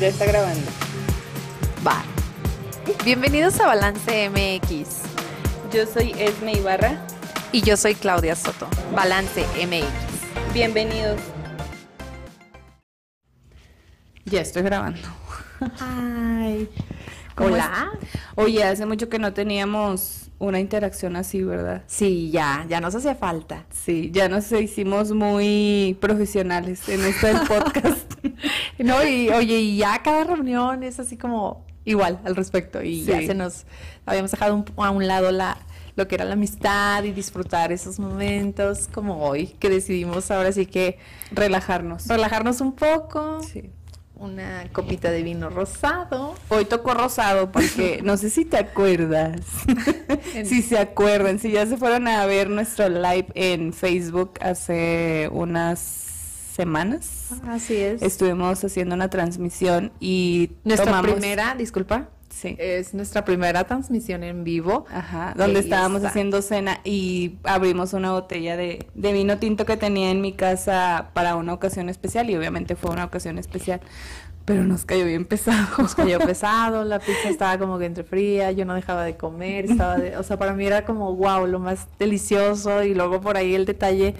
Ya está grabando. Va. Bienvenidos a Balance MX. Yo soy Esme Ibarra. Y yo soy Claudia Soto. Balance MX. Bienvenidos. Ya estoy grabando. Ay. Hola. Oye, hace mucho que no teníamos una interacción así, ¿verdad? Sí, ya, ya nos hacía falta. Sí, ya nos hicimos muy profesionales en esto del podcast. no, y oye, y ya cada reunión es así como igual al respecto. Y ya se nos habíamos dejado a un lado la lo que era la amistad y disfrutar esos momentos como hoy que decidimos ahora sí que relajarnos. Relajarnos un poco. Sí una copita de vino rosado. Hoy tocó rosado porque no sé si te acuerdas. si se acuerdan, si ya se fueron a ver nuestro live en Facebook hace unas semanas. Así es. Estuvimos haciendo una transmisión y nuestra primera, disculpa. Sí. Es nuestra primera transmisión en vivo. Ajá, donde estábamos haciendo cena y abrimos una botella de, de, vino tinto que tenía en mi casa para una ocasión especial y obviamente fue una ocasión especial. Pero nos cayó bien pesado. Nos cayó pesado, la pizza estaba como que entre fría, yo no dejaba de comer, estaba de, o sea, para mí era como wow, lo más delicioso y luego por ahí el detalle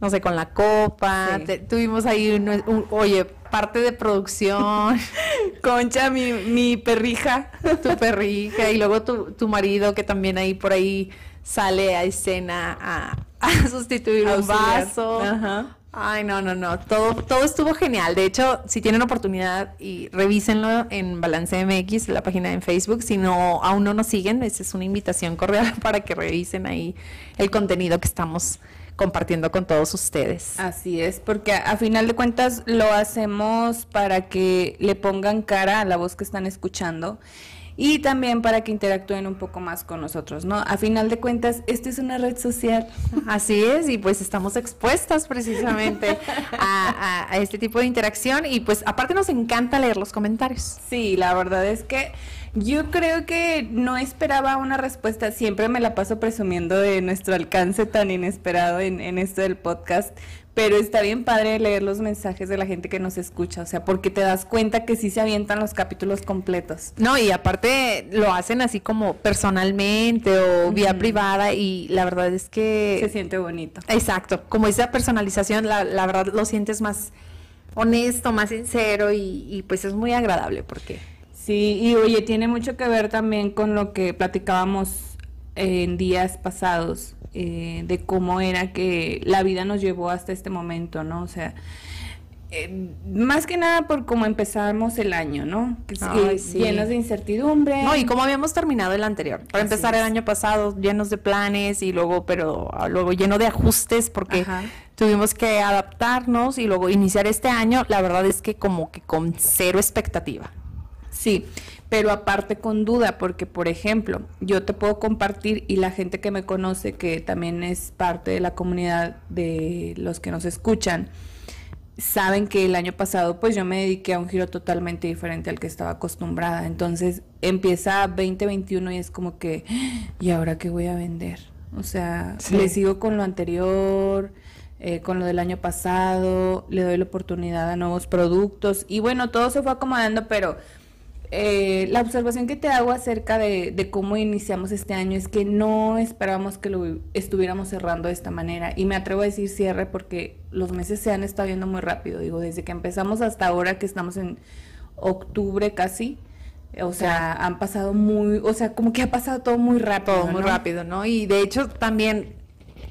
no sé, con la copa. tuvimos ahí, un, oye, parte de producción. Concha, mi, mi perrija. tu perrija. Y luego tu, tu marido que también ahí por ahí sale a escena a, a sustituir un vaso. Ajá. Ay, no, no, no. Todo, todo estuvo genial. De hecho, si tienen oportunidad y revísenlo en Balance MX, la página en Facebook. Si no, aún no nos siguen, esa es una invitación cordial para que revisen ahí el contenido que estamos compartiendo con todos ustedes. Así es, porque a, final de cuentas lo hacemos para que le pongan cara a la voz que están escuchando y también para que interactúen un poco más con nosotros, ¿no? A final de cuentas, esto es una red social. Así es, y pues estamos expuestas precisamente a, a, este tipo de interacción y pues aparte nos encanta leer los comentarios. Sí, la verdad es que yo creo que no esperaba una respuesta. Siempre me la paso presumiendo de nuestro alcance tan inesperado en, en esto del podcast. Pero está bien padre leer los mensajes de la gente que nos escucha, o sea, porque te das cuenta que sí se avientan los capítulos completos. No, y aparte lo hacen así como personalmente o vía privada y la verdad es que... Se siente bonito. Exacto, como esa personalización, la, la verdad lo sientes más honesto, más sincero y, y pues es muy agradable porque Sí, y oye, tiene mucho que ver también con lo que platicábamos en días pasados, eh, de cómo era que la vida nos llevó hasta este momento, ¿no? O sea, eh, más que nada por cómo empezamos el año, ¿no? Llenos de incertidumbre. No, y cómo habíamos terminado el anterior. Para empezar el año pasado llenos de planes y luego, pero ah, luego lleno de ajustes porque tuvimos que adaptarnos y luego iniciar este año, la verdad es que como que con cero expectativa. Sí, pero aparte con duda, porque por ejemplo, yo te puedo compartir y la gente que me conoce, que también es parte de la comunidad de los que nos escuchan, saben que el año pasado pues yo me dediqué a un giro totalmente diferente al que estaba acostumbrada. Entonces empieza 2021 y es como que, ¿y ahora qué voy a vender? O sea, le sigo con lo anterior, eh, con lo del año pasado, le doy la oportunidad a nuevos productos y bueno, todo se fue acomodando, pero eh, la observación que te hago acerca de, cómo iniciamos este año es que no esperábamos que lo estuviéramos cerrando de esta manera. Y me atrevo a decir cierre porque los meses se han estado viendo muy rápido. Digo, desde que empezamos hasta ahora que estamos en octubre casi. O sea, han pasado muy, o sea, como que ha pasado todo muy rápido. muy rápido, ¿no? Y de hecho también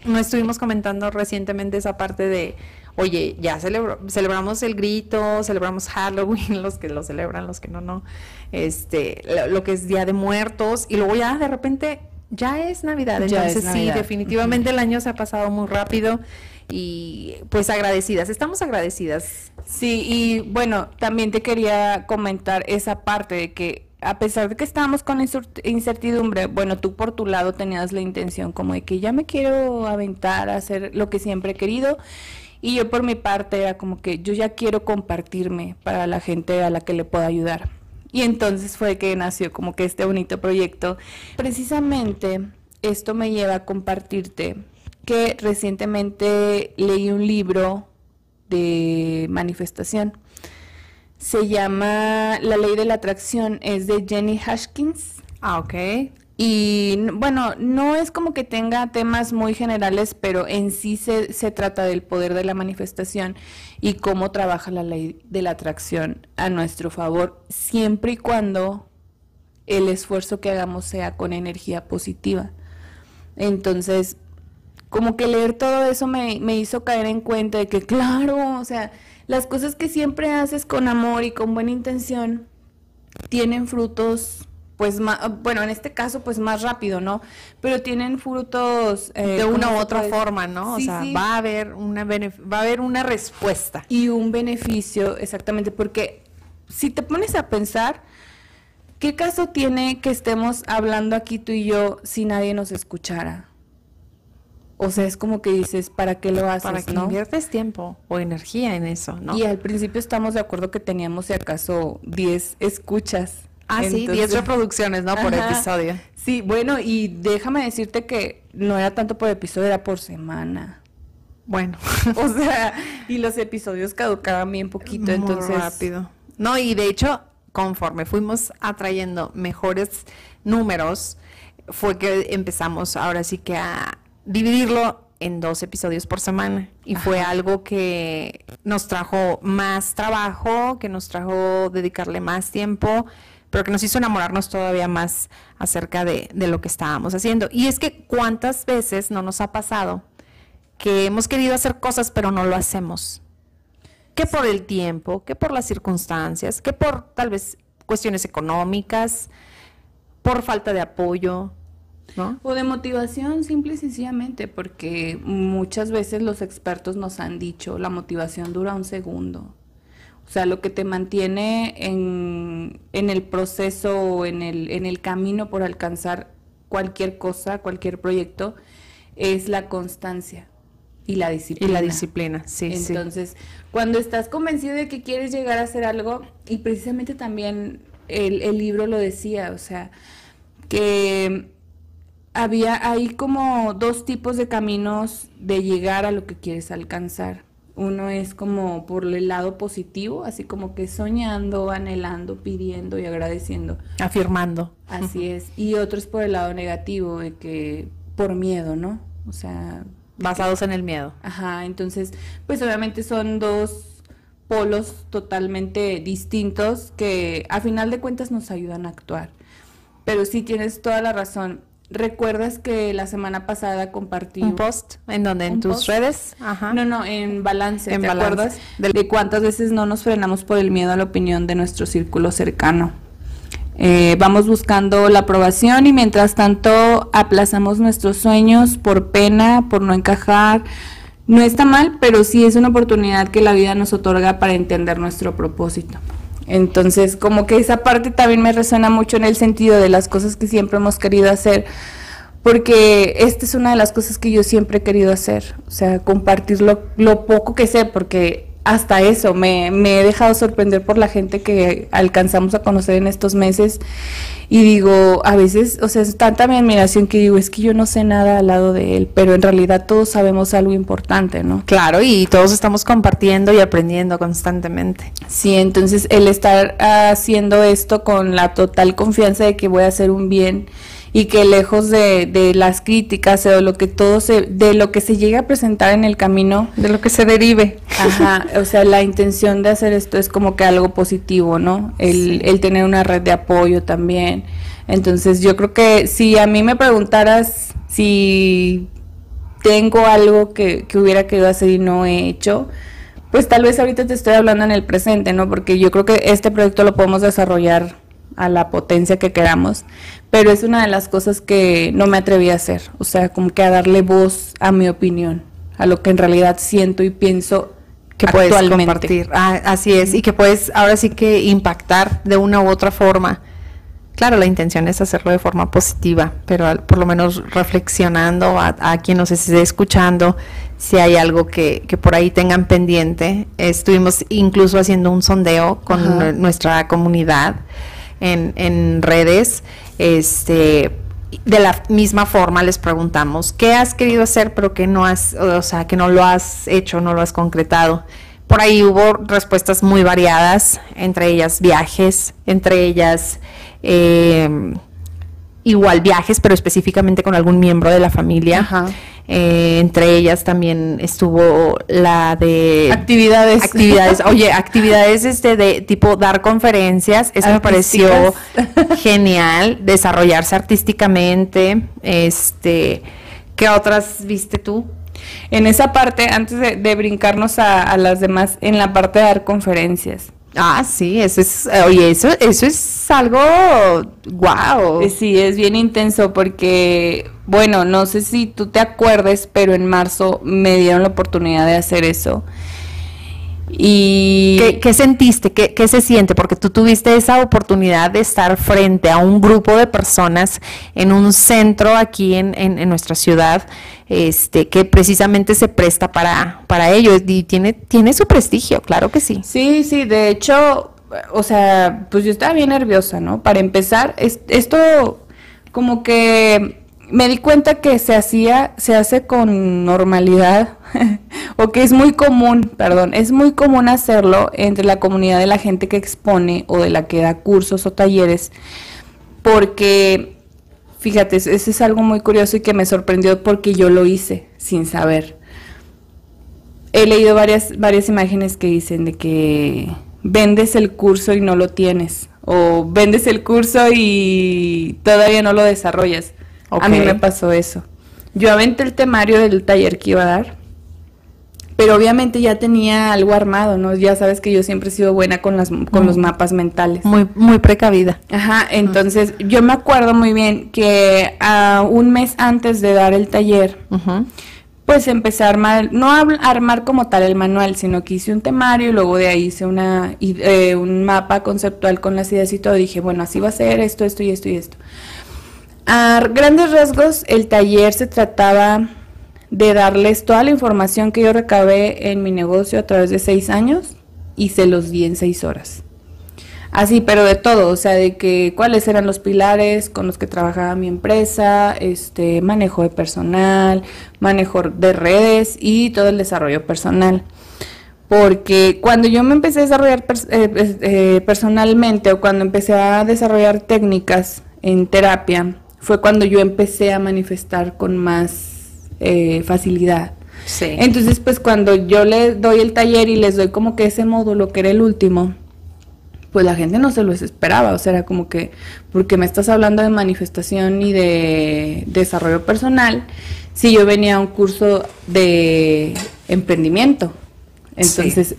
no estuvimos comentando recientemente esa parte de oye, ya celebramos el grito, celebramos Halloween, los que lo celebran, los que no, no, este, lo, que es Día de Muertos, y luego ya de repente ya es Navidad. Entonces sí, definitivamente el año se ha pasado muy rápido y pues agradecidas, estamos agradecidas. Sí, y bueno, también te quería comentar esa parte de que a pesar de que estábamos con incertidumbre, bueno, tú por tu lado tenías la intención como de que ya me quiero aventar a hacer lo que siempre he querido y yo por mi parte era como que yo ya quiero compartirme para la gente a la que le puedo ayudar. Y entonces fue que nació como que este bonito proyecto. Precisamente esto me lleva a compartirte que recientemente leí un libro de manifestación. Se llama La ley de la atracción, es de Jenny Hashkins. Ah, ok. Y bueno, no es como que tenga temas muy generales, pero en sí se, se, trata del poder de la manifestación y cómo trabaja la ley de la atracción a nuestro favor, siempre y cuando el esfuerzo que hagamos sea con energía positiva. Entonces, como que leer todo eso me, me hizo caer en cuenta de que, claro, o sea, las cosas que siempre haces con amor y con buena intención tienen frutos pues más, bueno, en este caso pues más rápido, ¿no? Pero tienen frutos eh, de una u otra forma, ¿no? o sea, va a haber una va a haber una respuesta y un beneficio exactamente porque si te pones a pensar ¿qué caso tiene que estemos hablando aquí tú y yo si nadie nos escuchara? O sea, es como que dices, ¿para qué lo haces? Para que inviertes tiempo o energía en eso, ¿no? Y al principio estamos de acuerdo que teníamos, si acaso, 10 escuchas. Ah, sí, 10 reproducciones, ¿no? Por episodio. Sí, bueno, y déjame decirte que no era tanto por episodio, era por semana. Bueno. o sea, y los episodios caducaban bien poquito, Muy entonces. rápido. No, y de hecho, conforme fuimos atrayendo mejores números, fue que empezamos ahora sí que a dividirlo en dos episodios por semana y fue algo que nos trajo más trabajo, que nos trajo dedicarle más tiempo pero que nos hizo enamorarnos todavía más acerca de, lo que estábamos haciendo. Y es que cuántas veces no nos ha pasado que hemos querido hacer cosas pero no lo hacemos. Que por el tiempo, que por las circunstancias, que por tal vez cuestiones económicas, por falta de apoyo. O de motivación, simple y sencillamente, porque muchas veces los expertos nos han dicho, la motivación dura un segundo. O sea, lo que te mantiene en, el proceso o en el, en el camino por alcanzar cualquier cosa, cualquier proyecto, es la constancia y la disciplina. Y la disciplina, sí. Entonces, cuando estás convencido de que quieres llegar a hacer algo, y precisamente también el, el libro lo decía, o sea, que había ahí como dos tipos de caminos de llegar a lo que quieres alcanzar. Uno es como por el lado positivo, así como que soñando, anhelando, pidiendo y agradeciendo. Afirmando. Así es. Y otro es por el lado negativo, de que por miedo, ¿no? O sea... Basados en el miedo. Ajá, entonces, pues obviamente son dos polos totalmente distintos que a final de cuentas nos ayudan a actuar. Pero sí tienes toda la razón. ¿Recuerdas que la semana pasada compartí un post en donde en tus redes? Ajá. No, no, en balance. ¿Te acuerdas de, cuántas veces no nos frenamos por el miedo a la opinión de nuestro círculo cercano? Eh, vamos buscando la aprobación y mientras tanto aplazamos nuestros sueños por pena, por no encajar. No está mal, pero sí es una oportunidad que la vida nos otorga para entender nuestro propósito. Entonces, como que esa parte también me resuena mucho en el sentido de las cosas que siempre hemos querido hacer, porque esta es una de las cosas que yo siempre he querido hacer, o sea, compartir lo, lo poco que sé, porque hasta eso me, me, he dejado sorprender por la gente que alcanzamos a conocer en estos meses y digo, a veces, o sea, es tanta mi admiración que digo, es que yo no sé nada al lado de él, pero en realidad todos sabemos algo importante, ¿no? Claro, y todos estamos compartiendo y aprendiendo constantemente. Sí, entonces el estar haciendo esto con la total confianza de que voy a hacer un bien y que lejos de, de las críticas o lo que todo se, de lo que se llega a presentar en el camino, de lo que se derive. Ajá, o sea, la intención de hacer esto es como que algo positivo, ¿no? El, el tener una red de apoyo también. Entonces yo creo que si a mí me preguntaras si tengo algo que, que hubiera querido hacer y no he hecho, pues tal vez ahorita te estoy hablando en el presente, ¿no? Porque yo creo que este proyecto lo podemos desarrollar a la potencia que queramos, pero es una de las cosas que no me atreví a hacer, o sea, como que a darle voz a mi opinión, a lo que en realidad siento y pienso que puedes compartir. Ah, así es, y que puedes ahora sí que impactar de una u otra forma. Claro, la intención es hacerlo de forma positiva, pero por lo menos reflexionando a, quien nos esté escuchando, si hay algo que, que por ahí tengan pendiente. Estuvimos incluso haciendo un sondeo con nuestra comunidad en, en redes, este, de la misma forma les preguntamos, ¿qué has querido hacer pero que no has, o sea, que no lo has hecho, no lo has concretado? por ahí hubo respuestas muy variadas, entre ellas viajes, entre ellas em, igual viajes, pero específicamente con algún miembro de la familia. Eh, entre ellas también estuvo la de actividades. Actividades, oye, actividades este de tipo dar conferencias, eso me pareció genial, desarrollarse artísticamente, este, ¿qué otras viste tú? En esa parte, antes de, brincarnos a, las demás, en la parte de dar conferencias. Ah, sí, eso es, oye, eso, eso es algo, wow. Eh, sí, es bien intenso porque, bueno, no sé si tú te acuerdes, pero en marzo me dieron la oportunidad de hacer eso. ¿Y ¿Qué, sentiste? ¿Qué, se siente? Porque tú tuviste esa oportunidad de estar frente a un grupo de personas en un centro aquí en, en, nuestra ciudad, este, que precisamente se presta para, para ello y tiene, tiene su prestigio, claro que sí. Sí, sí, de hecho, o sea, pues yo estaba bien nerviosa, ¿no? Para empezar, esto como que me di cuenta que se hacía, se hace con normalidad, o que es muy común, perdón, es muy común hacerlo entre la comunidad de la gente que expone o de la que da cursos o talleres, porque, fíjate, eso es algo muy curioso y que me sorprendió porque yo lo hice sin saber. He leído varias, varias imágenes que dicen de que vendes el curso y no lo tienes, o vendes el curso y todavía no lo desarrollas. A mí me pasó eso. Yo aventé el temario del taller que iba a dar, pero obviamente ya tenía algo armado, ¿no? Ya sabes que yo siempre he sido buena con, las, con los mapas mentales. Muy, muy precavida. Ajá, entonces yo me acuerdo muy bien que a un mes antes de dar el taller, pues empecé a armar, no a armar como tal el manual, sino que hice un temario y luego de ahí hice una, eh, un mapa conceptual con las ideas y todo. Dije, bueno, así va a ser esto, esto y esto y esto. A grandes rasgos, el taller se trataba de darles toda la información que yo recabé en mi negocio a través de seis años y se los di en seis horas. Así, pero de todo, o sea, de que cuáles eran los pilares con los que trabajaba mi empresa, este, manejo de personal, manejo de redes y todo el desarrollo personal. Porque cuando yo me empecé a desarrollar eh, eh, personalmente o cuando empecé a desarrollar técnicas en terapia, fue cuando yo empecé a manifestar con más eh, facilidad. Sí. Entonces, pues cuando yo les doy el taller y les doy como que ese módulo que era el último, pues la gente no se lo esperaba, o sea, era como que, porque me estás hablando de manifestación y de desarrollo personal, si yo venía a un curso de emprendimiento. Entonces,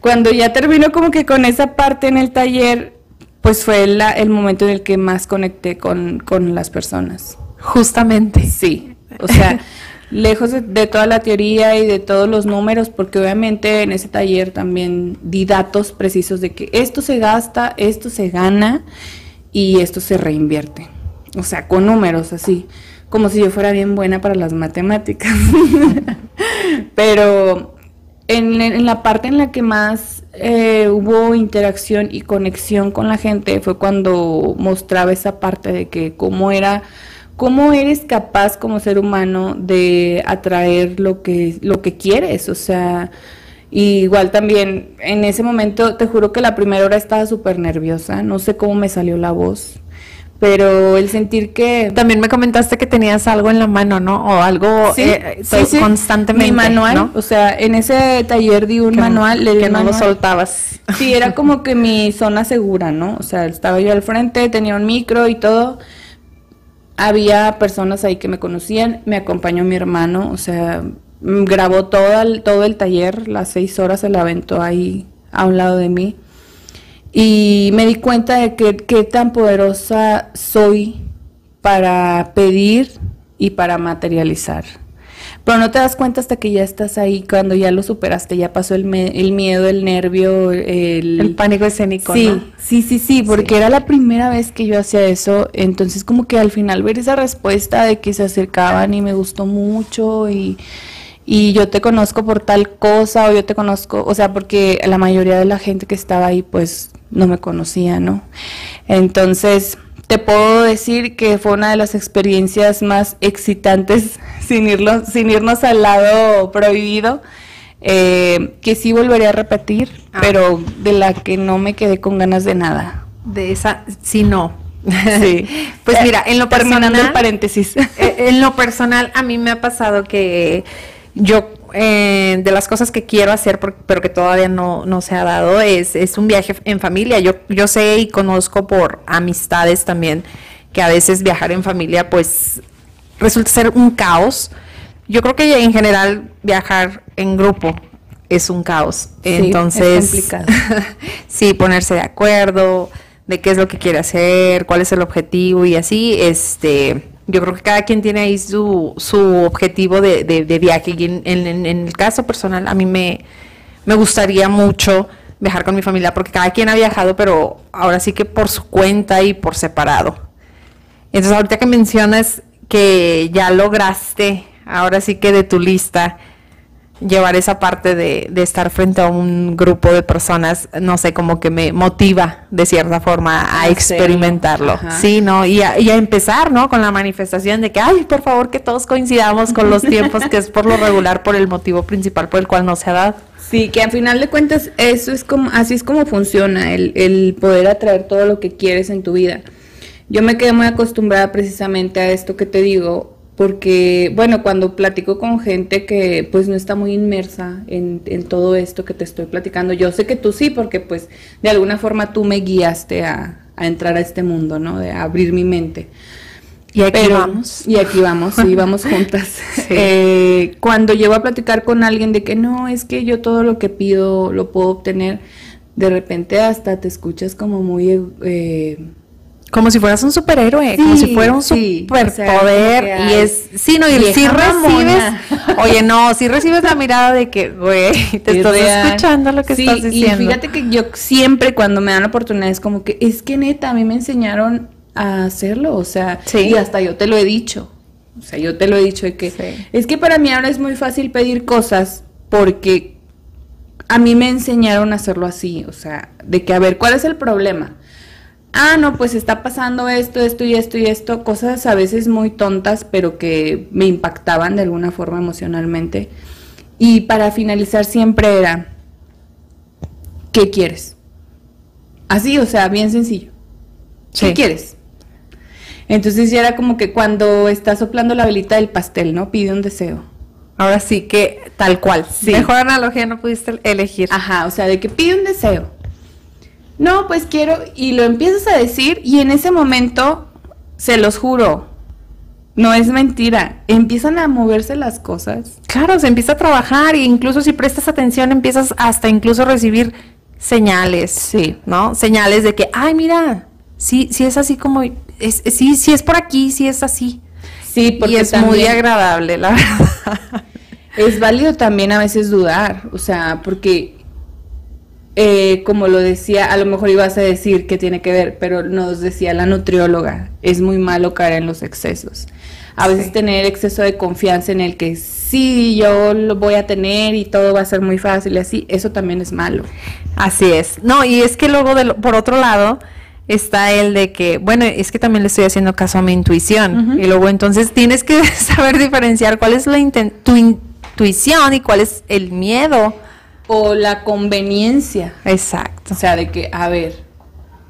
cuando ya termino como que con esa parte en el taller, pues fue el momento en el que más conecté con, las personas. Justamente. Sí, o sea, lejos de, toda la teoría y de todos los números, porque obviamente en ese taller también di datos precisos de que esto se gasta, esto se gana y esto se reinvierte. O sea, con números así, como si yo fuera bien buena para las matemáticas. Pero en, la parte en la que más eh, hubo interacción y conexión con la gente fue cuando mostraba esa parte de que cómo era, cómo eres capaz como ser humano de atraer lo que, lo que quieres, o sea, igual también en ese momento te juro que la primera hora estaba súper nerviosa, no sé cómo me salió la voz pero el sentir que también me comentaste que tenías algo en la mano, ¿no? O algo sí, eh, constantemente, mi manual, o sea, en ese taller di un manual, le que no lo soltabas. Sí, era como que mi zona segura, ¿no? O sea, estaba yo al frente, tenía un micro y todo. Había personas ahí que me conocían, me acompañó mi hermano, o sea, grabó todo el, todo el taller, las seis horas se la aventó ahí a un lado de mí. Y me di cuenta de que qué tan poderosa soy para pedir y para materializar. Pero no te das cuenta hasta que ya estás ahí, cuando ya lo superaste, ya pasó el, el miedo, el nervio, el... pánico escénico. Sí, sí, sí, sí, porque era la primera vez que yo hacía eso, entonces como que al final ver esa respuesta de que se acercaban y me gustó mucho y, y yo te conozco por tal cosa o yo te conozco, o sea, porque la mayoría de la gente que estaba ahí pues no me conocía, ¿no? Entonces, te puedo decir que fue una de las experiencias más excitantes sin, irlo, sin irnos al lado prohibido. eh, que sí volvería a repetir, ah. pero de la que no me quedé con ganas de nada. De esa, sí, no. Sí. pues mira, en lo personal. el paréntesis. Eh, en lo personal, a mí me ha pasado que yo eh, de las cosas que quiero hacer, pero que todavía no, no se ha dado, es, es, un viaje en familia. Yo, yo sé y conozco por amistades también que a veces viajar en familia pues resulta ser un caos. Yo creo que en general viajar en grupo es un caos. Entonces, es complicado. sí, ponerse de acuerdo de qué es lo que quiere hacer, cuál es el objetivo y así, este, yo creo que cada quien tiene ahí su, su objetivo de, de, viaje. Y en, en, el caso personal, a mí me, me gustaría mucho viajar con mi familia, porque cada quien ha viajado, pero ahora sí que por su cuenta y por separado. Entonces, ahorita que mencionas que ya lograste, ahora sí que de tu lista, llevar esa parte de, de, estar frente a un grupo de personas, no sé, como que me motiva de cierta forma a, experimentarlo, sí, ¿no? Y a, y a, empezar, ¿no? Con la manifestación de que, ay, por favor, que todos coincidamos con los tiempos, que es por lo regular, por el motivo principal por el cual no se ha dado. Sí, que al final de cuentas eso es como, así es como funciona, el, el poder atraer todo lo que quieres en tu vida. Yo me quedé muy acostumbrada precisamente a esto que te digo, porque, bueno, cuando platico con gente que pues no está muy inmersa en, todo esto que te estoy platicando, yo sé que tú sí, porque pues de alguna forma tú me guiaste a, entrar a este mundo, ¿no? De abrir mi mente. Y aquí vamos. Y aquí vamos, y vamos juntas. Eh, cuando llego a platicar con alguien de que no, es que yo todo lo que pido lo puedo obtener, de repente hasta te escuchas como muy... Eh, como si fueras un superhéroe, como si fuera un superpoder. y es, sí, no, y si recibes, oye, no, si recibes la mirada de que, güey, te estoy escuchando lo que estás diciendo. Y fíjate que yo siempre cuando me dan la oportunidad es como que, es que neta, a mí me enseñaron a hacerlo, o sea, y hasta yo te lo he dicho. O sea, yo te lo he dicho de que es que para mí ahora es muy fácil pedir cosas porque a mí me enseñaron a hacerlo así, o sea, de que a ver, ¿cuál es el problema? Ah, no, pues está pasando esto, esto y esto y esto, cosas a veces muy tontas, pero que me impactaban de alguna forma emocionalmente. Y para finalizar siempre era, ¿qué quieres? Así, o sea, bien sencillo. ¿Qué quieres? Entonces ya era como que cuando está soplando la velita del pastel, ¿no? Pide un deseo. Ahora sí que tal cual. Mejor analogía no pudiste elegir. Ajá, o sea, de que pide un deseo no, pues quiero, y lo empiezas a decir y en ese momento, se los juro, no es mentira, empiezan a moverse las cosas. Claro, se empieza a trabajar e incluso si prestas atención empiezas hasta incluso a recibir señales, sí, ¿no? Señales de que, ay, mira, sí, sí es así como, es, sí, sí es por aquí, sí es así. Sí, porque y es muy agradable, la verdad. Es válido también a veces dudar, o sea, porque eh, como lo decía, a lo mejor ibas a decir que tiene que ver, pero nos decía la nutrióloga, es muy malo caer en los excesos. A veces tener exceso de confianza en el que sí, yo lo voy a tener y todo va a ser muy fácil y así, eso también es malo. Así es. No, y es que luego, de por otro lado, está el de que, bueno, es que también le estoy haciendo caso a mi intuición. Y luego entonces tienes que saber diferenciar cuál es la tu intuición y cuál es el miedo o la conveniencia. Exacto. O sea, de que, a ver,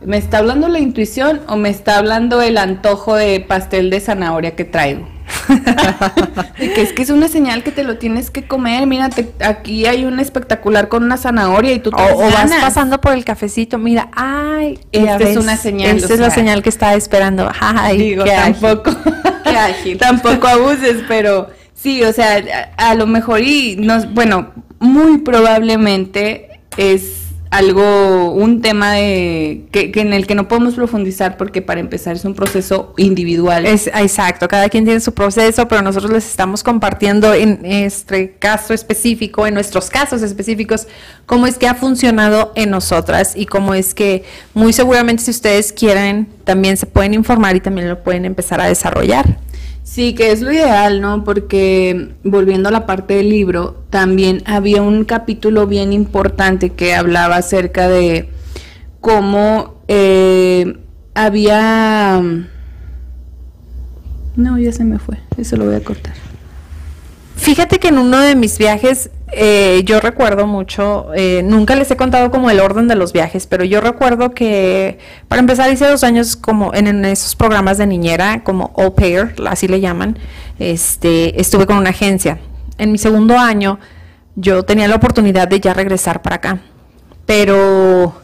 ¿me está hablando la intuición o me está hablando el antojo de pastel de zanahoria que traigo? de que es que es una señal que te lo tienes que comer. Mira, aquí hay un espectacular con una zanahoria y tú te o, o vas pasando por el cafecito. Mira, ay, esta es una señal. Esta es la señal que estaba esperando. Ay, digo, tampoco, tampoco abuses, pero sí, o sea, a, lo mejor y nos, bueno, muy probablemente es algo, un tema de, que, en el que no podemos profundizar porque para empezar es un proceso individual. Es, exacto, cada quien tiene su proceso, pero nosotros les estamos compartiendo en este caso específico, en nuestros casos específicos, cómo es que ha funcionado en nosotras y cómo es que muy seguramente si ustedes quieren también se pueden informar y también lo pueden empezar a desarrollar. Sí, que es lo ideal, ¿no? Porque volviendo a la parte del libro, también había un capítulo bien importante que hablaba acerca de cómo eh, había... No, ya se me fue, eso lo voy a cortar. Fíjate que en uno de mis viajes, eh, yo recuerdo mucho, eh, nunca les he contado como el orden de los viajes, pero yo recuerdo que, para empezar, hice dos años como en, esos programas de niñera, como au pair, así le llaman, este, estuve con una agencia. En mi segundo año, yo tenía la oportunidad de ya regresar para acá, pero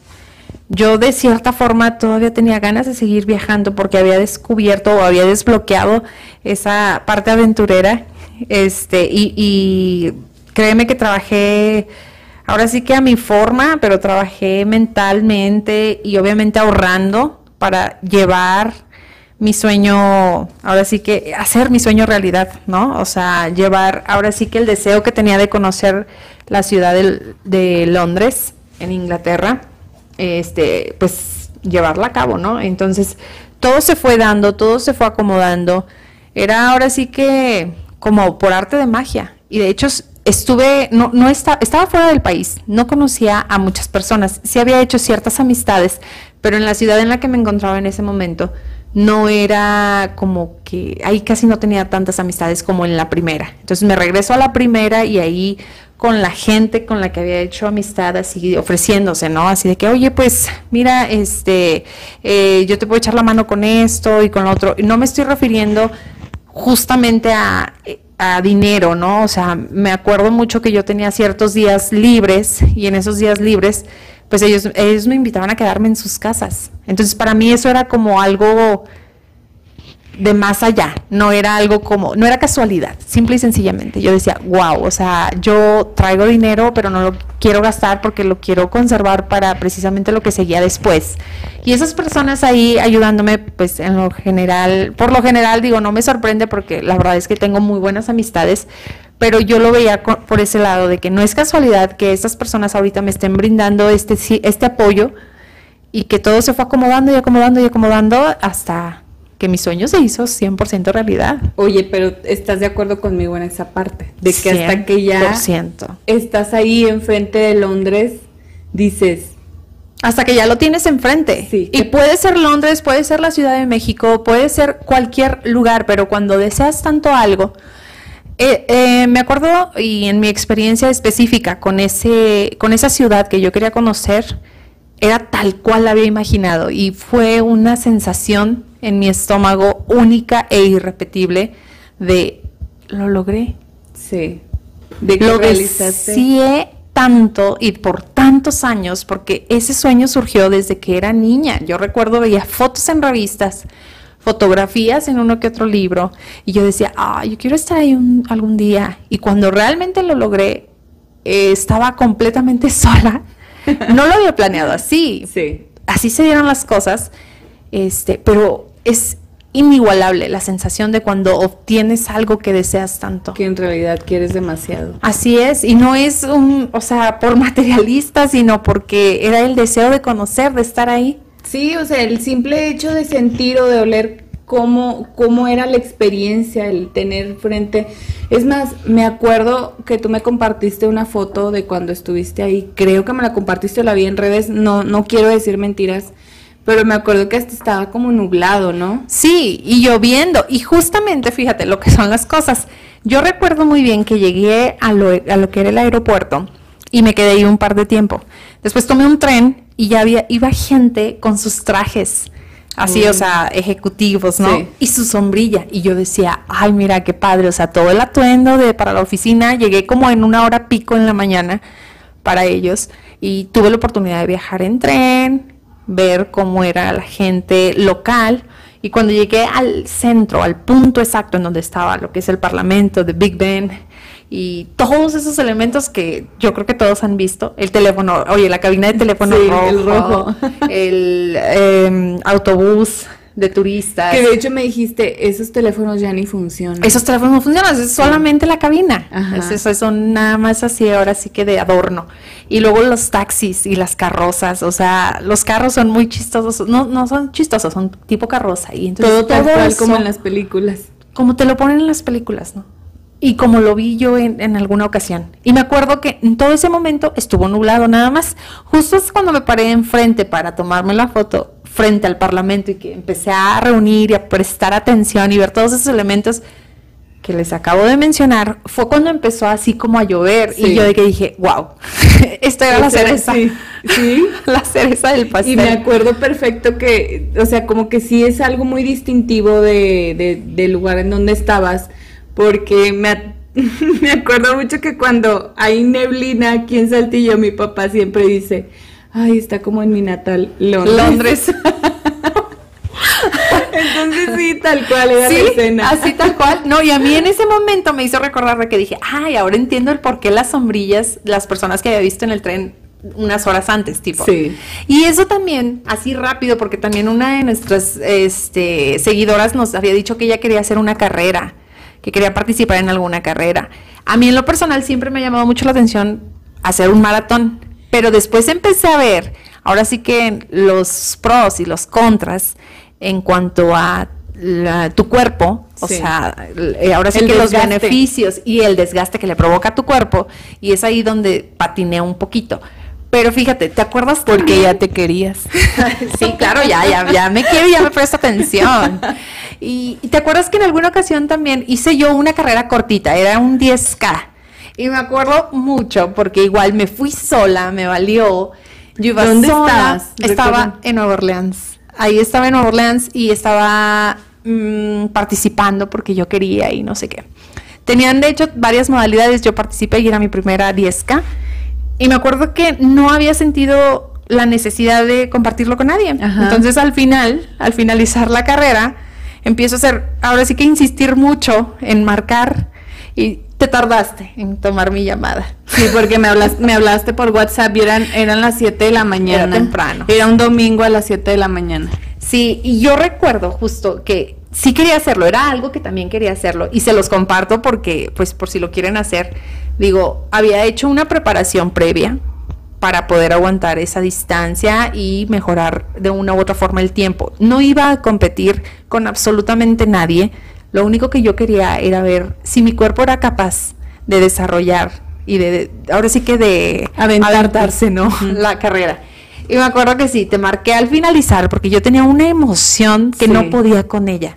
yo de cierta forma todavía tenía ganas de seguir viajando porque había descubierto o había desbloqueado esa parte aventurera este, y, créeme que trabajé, ahora sí que a mi forma, pero trabajé mentalmente y obviamente ahorrando para llevar mi sueño, ahora sí que hacer mi sueño realidad, ¿no? O sea, llevar ahora sí que el deseo que tenía de conocer la ciudad de, Londres, en Inglaterra, este, pues llevarla a cabo, ¿no? Entonces, todo se fue dando, todo se fue acomodando. Era ahora sí que como por arte de magia. Y de hecho estuve, no, no estaba fuera del país, no conocía a muchas personas, sí había hecho ciertas amistades, pero en la ciudad en la que me encontraba en ese momento no era como que ahí casi no tenía tantas amistades como en la primera. Entonces me regreso a la primera y ahí con la gente con la que había hecho amistad, así ofreciéndose, ¿no? Así de que, oye, pues mira, este, eh, yo te puedo echar la mano con esto y con lo otro. No me estoy refiriendo justamente a, dinero, ¿no? O sea, me acuerdo mucho que yo tenía ciertos días libres y en esos días libres, pues ellos, ellos me invitaban a quedarme en sus casas. Entonces, para mí eso era como algo de más allá, no era algo como, no era casualidad, simple y sencillamente. Yo decía, wow, o sea, yo traigo dinero, pero no lo quiero gastar porque lo quiero conservar para precisamente lo que seguía después. Y esas personas ahí ayudándome, pues en lo general, por lo general digo, no me sorprende porque la verdad es que tengo muy buenas amistades, pero yo lo veía por ese lado de que no es casualidad que estas personas ahorita me estén brindando este, este apoyo y que todo se fue acomodando y acomodando y acomodando hasta que mi sueño se hizo 100% realidad. Oye, pero ¿estás de acuerdo conmigo en esa parte? De que hasta que ya estás ahí enfrente de Londres, dices... Hasta que ya lo tienes enfrente. Sí. Y puede ser Londres, puede ser la Ciudad de México, puede ser cualquier lugar, pero cuando deseas tanto algo... Eh, eh, me acuerdo y en mi experiencia específica con ese con esa ciudad que yo quería conocer era tal cual la había imaginado y fue una sensación en mi estómago única e irrepetible de lo logré. Sí. De que lo deseé tanto y por tantos años porque ese sueño surgió desde que era niña. Yo recuerdo veía fotos en revistas, fotografías en uno que otro libro y yo decía, ah, yo quiero estar ahí algún día. Y cuando realmente lo logré, eh, estaba completamente sola. No lo había planeado así. Sí. Así se dieron las cosas. Este, pero es inigualable la sensación de cuando obtienes algo que deseas tanto. Que en realidad quieres demasiado. Así es, y no es un, o sea, por materialista, sino porque era el deseo de conocer, de estar ahí. Sí, o sea, el simple hecho de sentir o de oler cómo, cómo era la experiencia, el tener frente. Es más, me acuerdo que tú me compartiste una foto de cuando estuviste ahí. Creo que me la compartiste, la vi en redes. No, no quiero decir mentiras pero me acuerdo que hasta estaba como nublado, ¿no? Sí, y lloviendo. Y justamente, fíjate lo que son las cosas. Yo recuerdo muy bien que llegué a lo, a lo que era el aeropuerto y me quedé ahí un par de tiempo. Después tomé un tren y ya había, iba gente con sus trajes, así, o sea, ejecutivos, ¿no? Y su sombrilla. Y yo decía, ay, mira qué padre, o sea, todo el atuendo de para la oficina. Llegué como en una hora pico en la mañana para ellos y tuve la oportunidad de viajar en tren, ver cómo era la gente local. Y cuando llegué al centro, al punto exacto en donde estaba lo que es el Parlamento de Big Ben y todos esos elementos que yo creo que todos han visto, el teléfono, oye, la cabina de teléfono rojo, el, rojo. el em, autobús de turistas. Que de hecho me dijiste, esos teléfonos ya ni funcionan. Esos teléfonos no funcionan, es solamente la cabina. Es, eso, son nada más así ahora sí que de adorno. Y luego los taxis y las carrozas, o sea, los carros son muy chistosos, no, no son chistosos, son tipo carroza. Y entonces, todo tal como en las películas. Como te lo ponen en las películas, ¿no? y como lo vi yo en, en, alguna ocasión. Y me acuerdo que en todo ese momento estuvo nublado nada más. Justo es cuando me paré enfrente para tomarme la foto, frente al Parlamento y que empecé a reunir y a prestar atención y ver todos esos elementos que les acabo de mencionar fue cuando empezó así como a llover y yo de que dije, wow, esto era la cereza. Sí, la cereza del pastel. Y me acuerdo perfecto que, o sea, como que sí es algo muy distintivo de, del lugar en donde estabas, porque me, me acuerdo mucho que cuando hay neblina aquí en Saltillo, mi papá siempre dice, ay, está como en mi natal Londres. Londres. Entonces sí, tal cual era la escena. Así tal cual. No, y a mí en ese momento me hizo recordar que dije, ay, ahora entiendo el por qué las sombrillas, las personas que había visto en el tren unas horas antes, tipo. Sí. Y eso también, así rápido, porque también una de nuestras este, seguidoras nos había dicho que ella quería hacer una carrera, que quería participar en alguna carrera. A mí en lo personal siempre me ha llamado mucho la atención hacer un maratón, pero después empecé a ver, ahora sí que los pros y los contras, en cuanto a tu cuerpo, o sea, eh, ahora sí que los beneficios y el desgaste que le provoca a tu cuerpo, y es ahí donde patiné un poquito. Pero fíjate, ¿te acuerdas? Porque ya te querías. sí, claro, ya, ya, ya me quiero y ya me presto atención. Y, y, te acuerdas que en alguna ocasión también hice yo una carrera cortita, era un 10K. Y me acuerdo mucho porque igual me fui sola, me valió. Yo iba ¿Dónde estabas? Estaba en Nueva Orleans ahí estaba en Nueva Orleans y estaba mm, participando porque yo quería y no sé qué. Tenían de hecho varias modalidades, yo participé y era mi primera 10K. Y me acuerdo que no había sentido la necesidad de compartirlo con nadie. Entonces al final, al finalizar la carrera, empiezo a hacer, ahora sí que insistir mucho en marcar y te tardaste en tomar mi llamada. Sí, porque me hablaste, me hablaste por WhatsApp y eran, eran las 7 de la mañana. Era temprano. Era un domingo a las 7 de la mañana. Sí, y yo recuerdo justo que sí quería hacerlo, era algo que también quería hacerlo y se los comparto porque, pues por si lo quieren hacer, digo, había hecho una preparación previa para poder aguantar esa distancia y mejorar de una u otra forma el tiempo. No iba a competir con absolutamente nadie, lo único que yo quería era ver si mi cuerpo era capaz de desarrollar y de, ahora sí que de aventarse, ¿no? La carrera. Y me acuerdo que sí, te marqué al finalizar porque yo tenía una emoción que no podía con ella.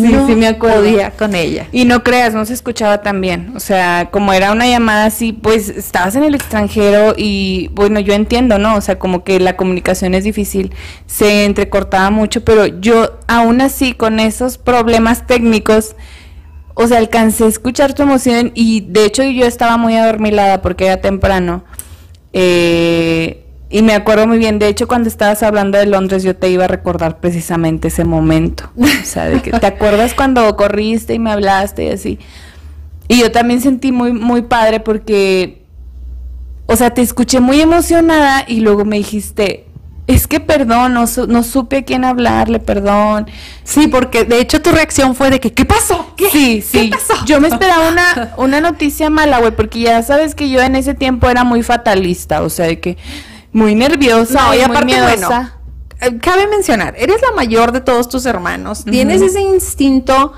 Sí, sí me acuerdo. Podía con ella. Y no creas, no se escuchaba tan bien. O sea, como era una llamada así, pues estabas en el extranjero y bueno, yo entiendo, ¿no? O sea, como que la comunicación es difícil, se entrecortaba mucho, pero yo aún así con esos problemas técnicos, o sea, alcancé a escuchar tu emoción y de hecho yo estaba muy adormilada porque era temprano. Eh, y me acuerdo muy bien, de hecho cuando estabas hablando de Londres yo te iba a recordar precisamente ese momento. O sea, de que te acuerdas cuando corriste y me hablaste y así. Y yo también sentí muy muy padre porque o sea, te escuché muy emocionada y luego me dijiste, es que perdón, no, no supe a quién hablarle, perdón. Sí, porque de hecho tu reacción fue de que, ¿qué pasó? ¿Qué? Sí, sí. pasó? Yo me esperaba una, una noticia mala, güey, porque ya sabes que yo en ese tiempo era muy fatalista, o sea, de que muy nerviosa y aparte, Bueno, eh, cabe mencionar, eres la mayor de todos tus hermanos, tienes ese instinto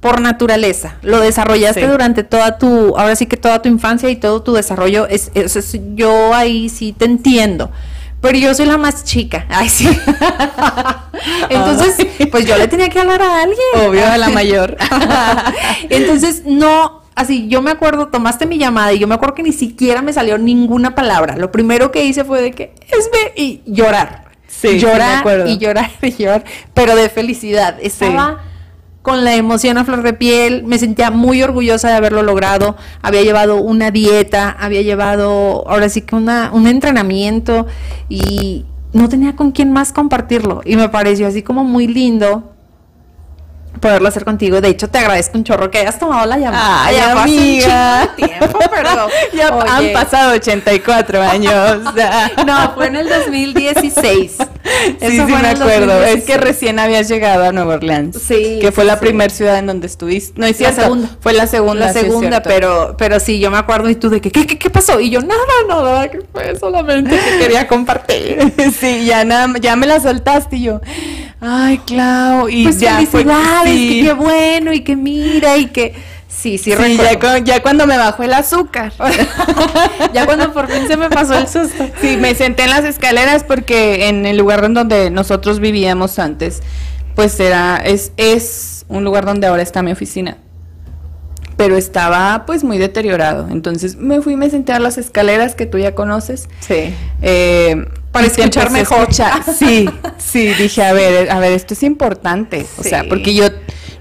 por naturaleza, lo desarrollaste durante toda tu, ahora sí que toda tu infancia y todo tu desarrollo, es, yo ahí sí te entiendo. Pero yo soy la más chica. Ay, sí. Entonces, pues yo le tenía que hablar a alguien. Obvio, a la mayor. Entonces, no, así, yo me acuerdo, tomaste mi llamada y yo me acuerdo que ni siquiera me salió ninguna palabra. Lo primero que hice fue de que, es y llorar. Sí, llorar y llorar y llorar, pero de felicidad. Estaba con la emoción a flor de piel, me sentía muy orgullosa de haberlo logrado. Había llevado una dieta, había llevado ahora sí que una, un entrenamiento y no tenía con quién más compartirlo. Y me pareció así como muy lindo poderlo hacer contigo. De hecho, te agradezco un chorro que hayas tomado la llamada. Ay, ya amiga. tiempo, ya han pasado 84 años. no, fue en el 2016. Eso sí, sí me acuerdo. Es que recién habías llegado a Nueva Orleans. Sí. Que fue la primera ciudad en donde estuviste. No, es La segunda. Fue la segunda. La segunda, pero, pero sí, yo me acuerdo y tú de que, ¿qué, qué, qué pasó? Y yo, nada, nada, que fue solamente que quería compartir. sí, ya, nada, ya me la soltaste y yo, ay, Clau. Y pues ya felicidades, que qué bueno y que mira y que... Sí, sí, sí ya, ya, cuando me bajó el azúcar. ya cuando por fin se me pasó el susto. Sí, me senté en las escaleras porque en el lugar en donde nosotros vivíamos antes, pues era, es, es un lugar donde ahora está mi oficina. pero estaba pues muy deteriorado. Entonces me fui, me senté a las escaleras que tú ya conoces. Sí. Eh, para escuchar mejor. Sí, sí, dije, a ver, a ver, esto es importante. O sea, porque yo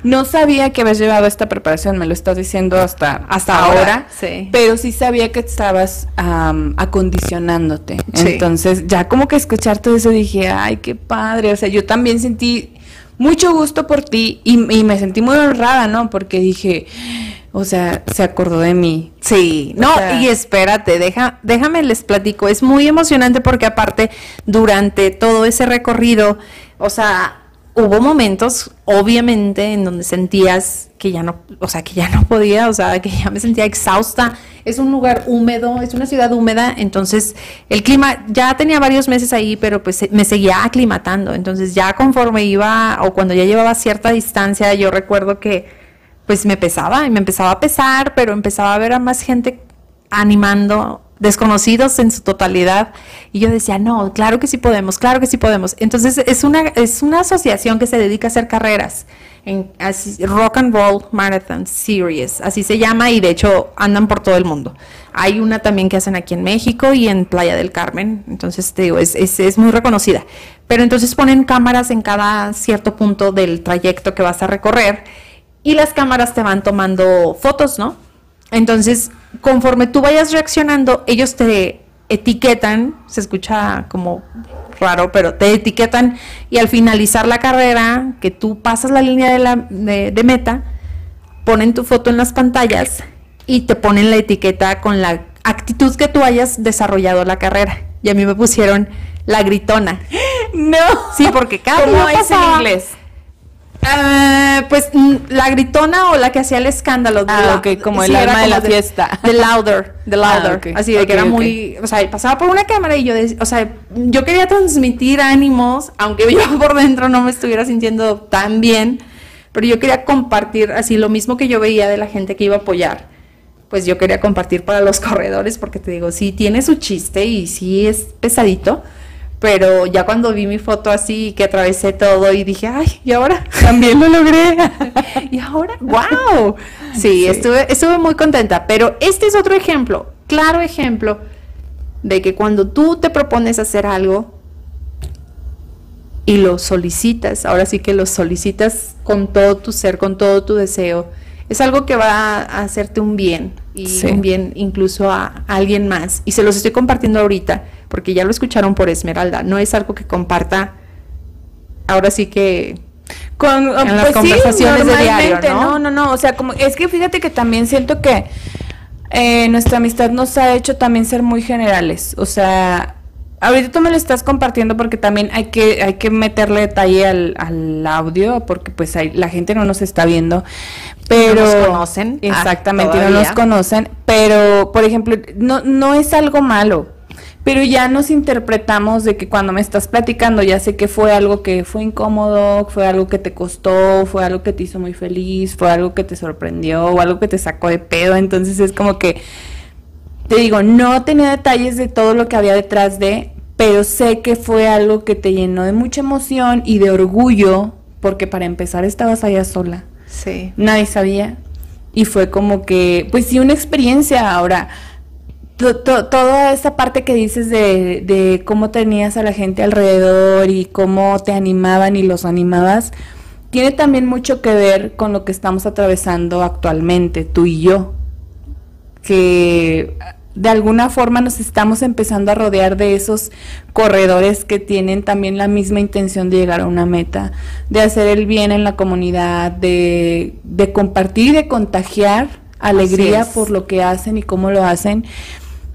no sabía que habías llevado esta preparación, me lo estás diciendo hasta, hasta ahora, sí. pero sí sabía que estabas acondicionándote. Entonces, ya como que escuchar todo eso dije, ay, qué padre. O sea, yo también sentí mucho gusto por ti y, me sentí muy honrada, ¿no? Porque dije, o sea, se acordó de mí. Sí, no, y espérate, deja, déjame les platico. Es muy emocionante porque aparte, durante todo ese recorrido, o sea, hubo momentos, obviamente, en donde sentías que ya no, o sea, que ya no podía, o sea, que ya me sentía exhausta. Es un lugar húmedo, es una ciudad húmeda, entonces el clima, ya tenía varios meses ahí, pero pues me seguía aclimatando. Entonces ya conforme iba, o cuando ya llevaba cierta distancia, yo recuerdo que pues me pesaba y me empezaba a pesar, pero empezaba a ver a más gente animando desconocidos en su totalidad. Y yo decía, no, claro que sí podemos, claro que sí podemos. Entonces es una, es una asociación que se dedica a hacer carreras, en Rock and Roll Marathon Series, así se llama, y de hecho andan por todo el mundo. Hay una también que hacen aquí en México y en Playa del Carmen, entonces te digo, es, es, es muy reconocida. Pero entonces ponen cámaras en cada cierto punto del trayecto que vas a recorrer y las cámaras te van tomando fotos, ¿no? Entonces, conforme tú vayas reaccionando, ellos te etiquetan, se escucha como raro, pero te etiquetan y al finalizar la carrera, que tú pasas la línea de, la, de, meta, ponen tu foto en las pantallas y te ponen la etiqueta con la actitud que tú hayas desarrollado la carrera. Y a mí me pusieron la gritona. No. Sí, porque cada ¿Cómo es en inglés? Uh, pues la gritona o la que hacía el escándalo. Ah, ok, como el alma de la fiesta. The louder, the ah, louder. Así de que era muy, o sea, pasaba por una cámara y yo, o sea, yo quería transmitir ánimos, aunque yo por dentro no me estuviera sintiendo tan bien, pero yo quería compartir así lo mismo que yo veía de la gente que iba a apoyar. Pues yo quería compartir para los corredores porque te digo, sí tiene su chiste y sí es pesadito, pero ya cuando vi mi foto así, que atravesé todo y dije, ay, ¿y ahora? También lo logré. ¿Y ahora? ¡Wow! Sí, Estuve, estuve muy contenta, pero este es otro ejemplo, claro ejemplo, de que cuando tú te propones hacer algo y lo solicitas, ahora sí que lo solicitas con todo tu ser, con todo tu deseo, es algo que va a hacerte un bien y un bien incluso a alguien más. Y se los estoy compartiendo ahorita porque ya lo escucharon por Esmeralda, no es algo que comparta ahora sí que con en las pues conversaciones de diario, ¿no? No, no, no, o sea, como es que fíjate que también siento que eh, nuestra amistad nos ha hecho también ser muy generales, o sea, ahorita tú me lo estás compartiendo porque también hay que hay que meterle detalle al, audio porque pues la gente no nos está viendo, pero no nos conocen, ah, exactamente, no nos conocen, pero por ejemplo, no no es algo malo pero ya nos interpretamos de que cuando me estás platicando ya sé que fue algo que fue incómodo, fue algo que te costó, fue algo que te hizo muy feliz, fue algo que te sorprendió o algo que te sacó de pedo, entonces es como que te digo, no tenía detalles de todo lo que había detrás de, pero sé que fue algo que te llenó de mucha emoción y de orgullo, porque para empezar estabas allá sola. Sí. Nadie sabía. Y fue como que, pues sí, una experiencia ahora toda esa parte que dices de, cómo tenías a la gente alrededor y cómo te animaban y los animabas, tiene también mucho que ver con lo que estamos atravesando actualmente, tú y yo, que de alguna forma nos estamos empezando a rodear de esos corredores que tienen también la misma intención de llegar a una meta, de hacer el bien en la comunidad, de, de compartir y de contagiar alegría por lo que hacen y cómo lo hacen.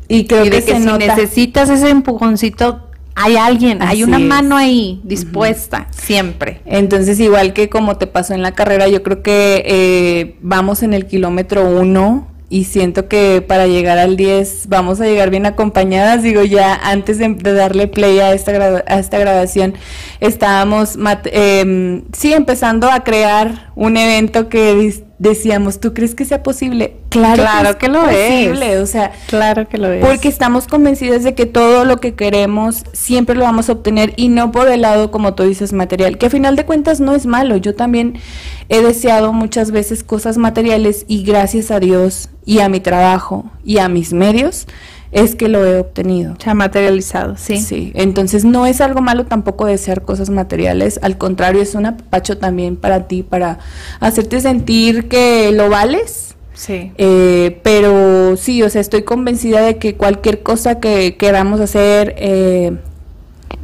Y creo que, si necesitas ese empujoncito, hay alguien, hay una mano ahí dispuesta, siempre. Entonces, igual que como te pasó en la carrera, yo creo que eh, vamos en el kilómetro uno y siento que para llegar al 10 vamos a llegar bien acompañadas. Digo, ya antes de, darle play a esta, a esta grabación, estábamos, eh, sí, empezando a crear un evento que decíamos, ¿tú crees que sea posible? Claro, claro que, lo posible, es. o sea, claro que lo es. Porque estamos convencidas de que todo lo que queremos siempre lo vamos a obtener y no por el lado, como tú dices, material, que a final de cuentas no es malo. Yo también he deseado muchas veces cosas materiales y gracias a Dios y a mi trabajo y a mis medios, es que lo he obtenido. Se ha materializado, sí. Sí, entonces no es algo malo tampoco desear cosas materiales, al contrario, es un apacho también para ti, para hacerte sentir que lo vales. Sí. Eh, pero sí, o sea, estoy convencida de que cualquier cosa que queramos hacer, eh,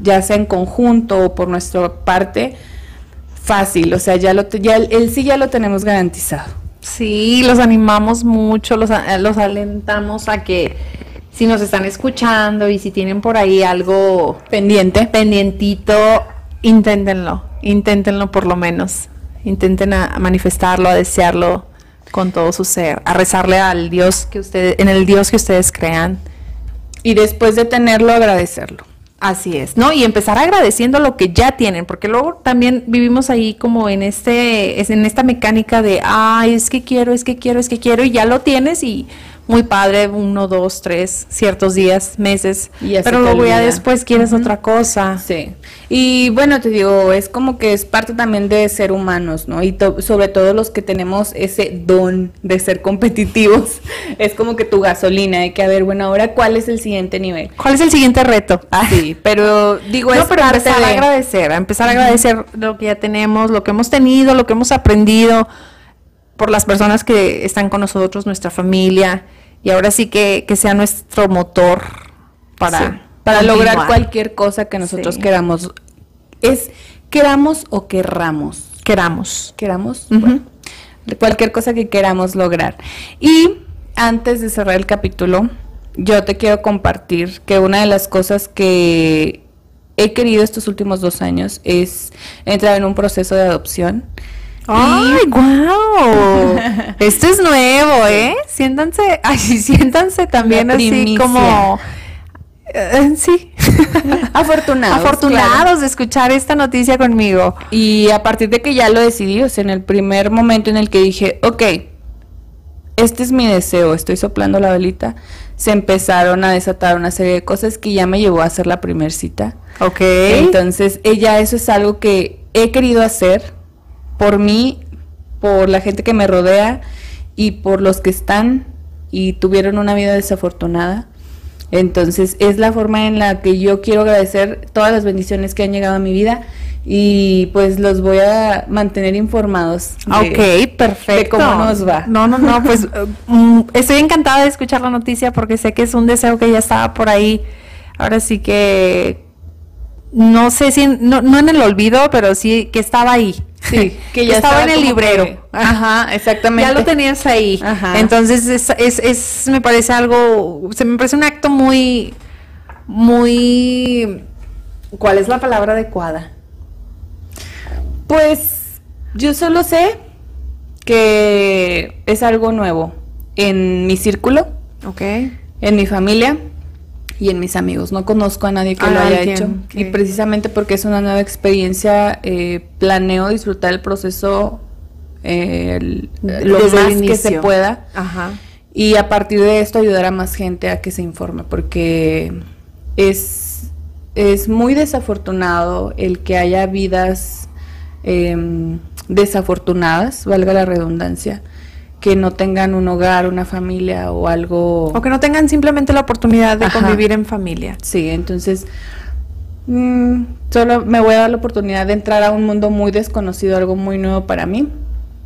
ya sea en conjunto o por nuestra parte, fácil, o sea, ya lo ya el sí ya lo tenemos garantizado. Sí, los animamos mucho, los, los alentamos a que si nos están escuchando y si tienen por ahí algo pendiente, pendientito, inténtenlo, inténtenlo por lo menos. Intenten a, manifestarlo, a desearlo con todo su ser, a rezarle al Dios que ustedes, en el Dios que ustedes crean. Y después de tenerlo, agradecerlo. Así es, ¿no? Y empezar agradeciendo lo que ya tienen, porque luego también vivimos ahí como en este, en esta mecánica de, ay, es que quiero, es que quiero, es que quiero, y ya lo tienes y muy padre, uno, dos, tres, ciertos días, meses, pero luego ya después quieres otra cosa. Sí. Y bueno, te digo, es como que es parte también de ser humanos, ¿no? Y sobre todo los que tenemos ese don de ser competitivos, es como que tu gasolina, hay que a ver, bueno, ahora cuál es el siguiente nivel. ¿Cuál es el siguiente reto? Ah, sí, pero digo, no, es pero empezar a agradecer, a empezar a agradecer lo que ya tenemos, lo que hemos tenido, lo que hemos aprendido por las personas que están con nosotros, nuestra familia, y ahora sí que, sea nuestro motor para, para lograr cualquier cosa que nosotros queramos. Es queramos o querramos. Queramos. Queramos. cualquier cosa que queramos lograr. Y antes de cerrar el capítulo, yo te quiero compartir que una de las cosas que he querido estos últimos dos años es entrar en un proceso de adopción. ¡Ay, guau! Esto es nuevo, ¿eh? Siéntanse, ay, siéntanse también así como... Eh, sí. Afortunados. Afortunados de escuchar esta noticia conmigo. Y a partir de que ya lo decidí, o sea, en el primer momento en el que dije, ok, este es mi deseo, estoy soplando la velita, se empezaron a desatar una serie de cosas que ya me llevó a hacer la primer cita. Ok. Entonces, ella, eso es algo que he querido hacer por mí, por la gente que me rodea y por los que están y tuvieron una vida desafortunada. Entonces es la forma en la que yo quiero agradecer todas las bendiciones que han llegado a mi vida y pues los voy a mantener informados. ok, perfecto. De cómo nos va. No, no, no, pues mm, estoy encantada de escuchar la noticia porque sé que es un deseo que ya estaba por ahí. Ahora sí que no sé si, no, no en el olvido, pero sí que estaba ahí. Sí, que ya estaba, en el librero. Ajá, exactamente. Ya lo tenías ahí. Ajá. Entonces es, es, es, me parece algo, se me parece un acto muy, muy, ¿cuál es la palabra adecuada? Pues yo solo sé que es algo nuevo en mi círculo, ok, en mi familia y en mis amigos. No conozco a nadie que lo haya hecho. Y precisamente porque es una nueva experiencia, eh, planeo disfrutar el proceso eh, lo más que se pueda. Ajá. Y a partir de esto ayudar a más gente a que se informe, porque es, es muy desafortunado el que haya vidas em, desafortunadas, valga la redundancia, que no tengan un hogar, una familia o algo. O que no tengan simplemente la oportunidad de convivir en familia. Sí, entonces mm, solo me voy a dar la oportunidad de entrar a un mundo muy desconocido, algo muy nuevo para mí.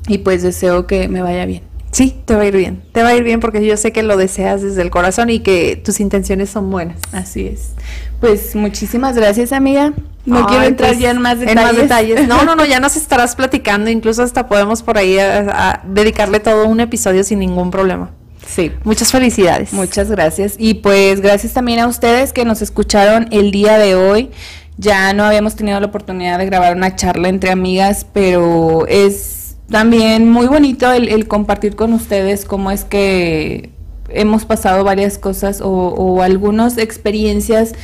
Y pues deseo que me vaya bien. Sí, te va a ir bien. Te va a ir bien porque yo sé que lo deseas desde el corazón y que tus intenciones son buenas. Así es. Pues muchísimas gracias, amiga. No quiero entrar pues, ya en más detalles. No, no, no, ya nos estarás platicando. Incluso hasta podemos por ahí a, dedicarle todo un episodio sin ningún problema. Sí. Muchas felicidades. Muchas gracias. Y pues gracias también a ustedes que nos escucharon el día de hoy. Ya no habíamos tenido la oportunidad de grabar una charla entre amigas, pero es también muy bonito el, compartir con ustedes cómo es que hemos pasado varias cosas o, o algunas experiencias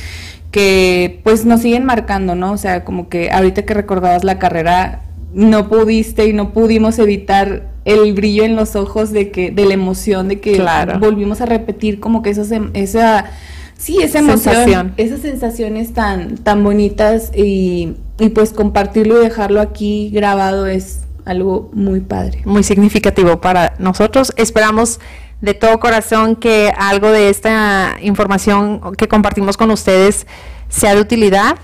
que pues nos siguen marcando, ¿no? O sea, como que ahorita que recordabas la carrera, no pudiste y no pudimos evitar el brillo en los ojos de que, de la emoción, de que volvimos a repetir como que esa, esa sí, esa emoción, esas sensaciones tan, tan bonitas y, y pues compartirlo y dejarlo aquí grabado es algo muy padre. Muy significativo para nosotros. Esperamos de todo corazón que algo de esta información que compartimos con ustedes sea de utilidad.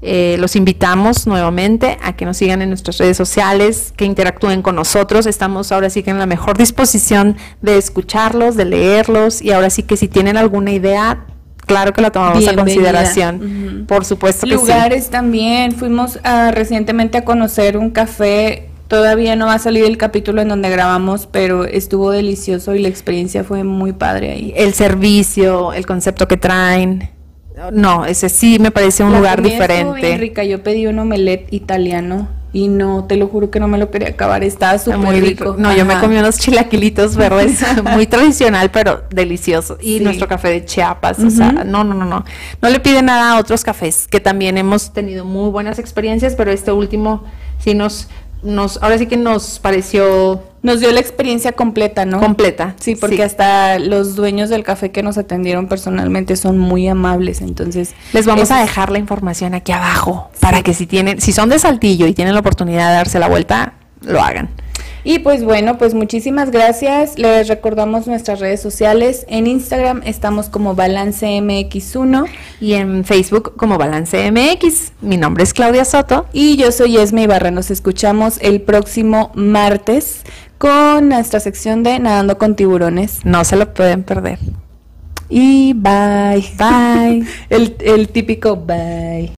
Eh, los invitamos nuevamente a que nos sigan en nuestras redes sociales, que interactúen con nosotros. Estamos ahora sí que en la mejor disposición de escucharlos, de leerlos y ahora sí que si tienen alguna idea, claro que la tomamos a consideración. Por supuesto que Lugares también. Fuimos ah, recientemente a conocer un café Todavía no va a salir el capítulo en donde grabamos, pero estuvo delicioso y la experiencia fue muy padre ahí. El servicio, el concepto que traen. No, ese sí me parece un lugar diferente. rica. Yo pedí un omelette italiano y no, te lo juro que no me lo quería acabar. Estaba súper rico. No, yo me comí unos chilaquilitos verdes, muy tradicional, pero delicioso. Y nuestro café de Chiapas, o sea, no, no, no, no. No le pide nada a otros cafés, que también hemos tenido muy buenas experiencias, pero este último sí nos nos, ahora sí que nos pareció... Nos dio la experiencia completa, ¿no? Completa. Sí, porque hasta los dueños del café que nos atendieron personalmente son muy amables, entonces... Les vamos a dejar la información aquí abajo para que si tienen, si son de Saltillo y tienen la oportunidad de darse la vuelta, lo hagan. Y pues bueno, pues muchísimas gracias. Les recordamos nuestras redes sociales. En Instagram estamos como BalanceMX1 y en Facebook como BalanceMX. Mi nombre es Claudia Soto y yo soy Esme Ibarra. Nos escuchamos el próximo martes con nuestra sección de Nadando con tiburones. No se lo pueden perder. Y bye. Bye. el, el típico bye.